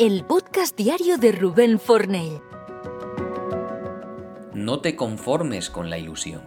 el podcast diario de Rubén Fornell. No te conformes con la ilusión.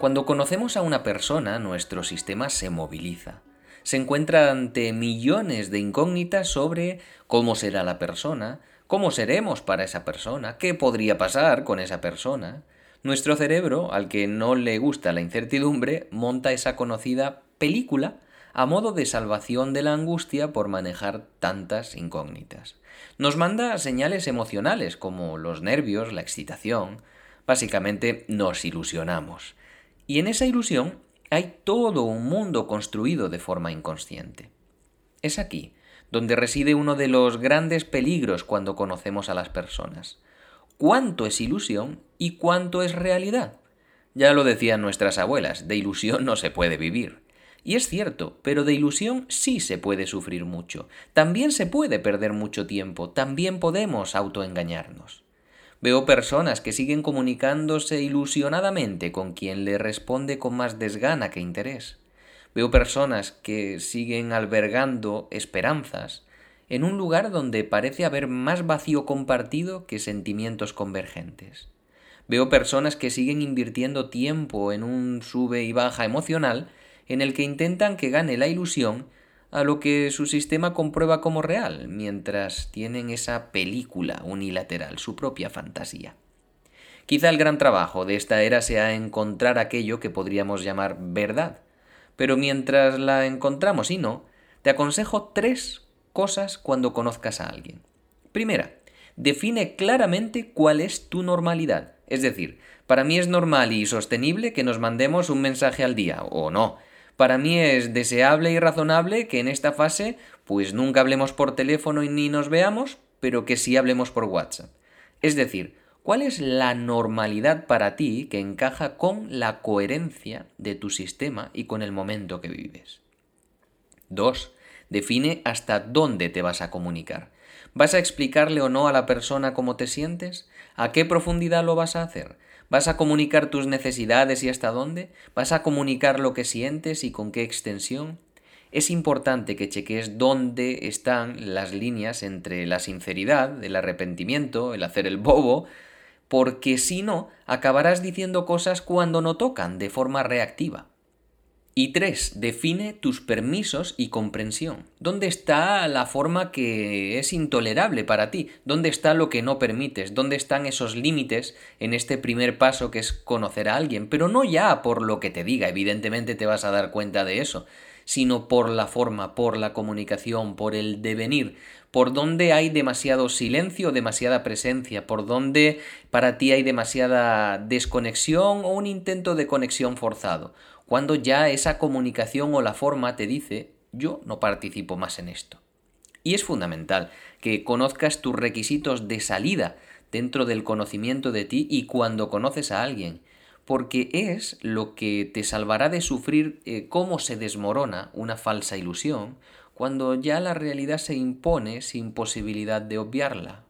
Cuando conocemos a una persona, nuestro sistema se moviliza. Se encuentra ante millones de incógnitas sobre cómo será la persona, cómo seremos para esa persona, qué podría pasar con esa persona. Nuestro cerebro, al que no le gusta la incertidumbre, monta esa conocida película a modo de salvación de la angustia por manejar tantas incógnitas. Nos manda señales emocionales como los nervios, la excitación. Básicamente nos ilusionamos. Y en esa ilusión hay todo un mundo construido de forma inconsciente. Es aquí donde reside uno de los grandes peligros cuando conocemos a las personas. ¿Cuánto es ilusión y cuánto es realidad? Ya lo decían nuestras abuelas, de ilusión no se puede vivir. Y es cierto, pero de ilusión sí se puede sufrir mucho. También se puede perder mucho tiempo, también podemos autoengañarnos. Veo personas que siguen comunicándose ilusionadamente con quien le responde con más desgana que interés. Veo personas que siguen albergando esperanzas en un lugar donde parece haber más vacío compartido que sentimientos convergentes. Veo personas que siguen invirtiendo tiempo en un sube y baja emocional en el que intentan que gane la ilusión a lo que su sistema comprueba como real, mientras tienen esa película unilateral, su propia fantasía. Quizá el gran trabajo de esta era sea encontrar aquello que podríamos llamar verdad, pero mientras la encontramos y no, te aconsejo tres cosas cuando conozcas a alguien. Primera, define claramente cuál es tu normalidad. Es decir, para mí es normal y sostenible que nos mandemos un mensaje al día, o no, para mí es deseable y razonable que en esta fase pues nunca hablemos por teléfono y ni nos veamos, pero que sí hablemos por WhatsApp. Es decir, ¿cuál es la normalidad para ti que encaja con la coherencia de tu sistema y con el momento que vives? 2. Define hasta dónde te vas a comunicar. ¿Vas a explicarle o no a la persona cómo te sientes? ¿A qué profundidad lo vas a hacer? ¿Vas a comunicar tus necesidades y hasta dónde? ¿Vas a comunicar lo que sientes y con qué extensión? Es importante que cheques dónde están las líneas entre la sinceridad, el arrepentimiento, el hacer el bobo, porque si no, acabarás diciendo cosas cuando no tocan, de forma reactiva. Y tres, define tus permisos y comprensión. ¿Dónde está la forma que es intolerable para ti? ¿Dónde está lo que no permites? ¿Dónde están esos límites en este primer paso que es conocer a alguien? Pero no ya por lo que te diga, evidentemente te vas a dar cuenta de eso, sino por la forma, por la comunicación, por el devenir, por dónde hay demasiado silencio, demasiada presencia, por dónde para ti hay demasiada desconexión o un intento de conexión forzado cuando ya esa comunicación o la forma te dice yo no participo más en esto. Y es fundamental que conozcas tus requisitos de salida dentro del conocimiento de ti y cuando conoces a alguien, porque es lo que te salvará de sufrir eh, cómo se desmorona una falsa ilusión cuando ya la realidad se impone sin posibilidad de obviarla.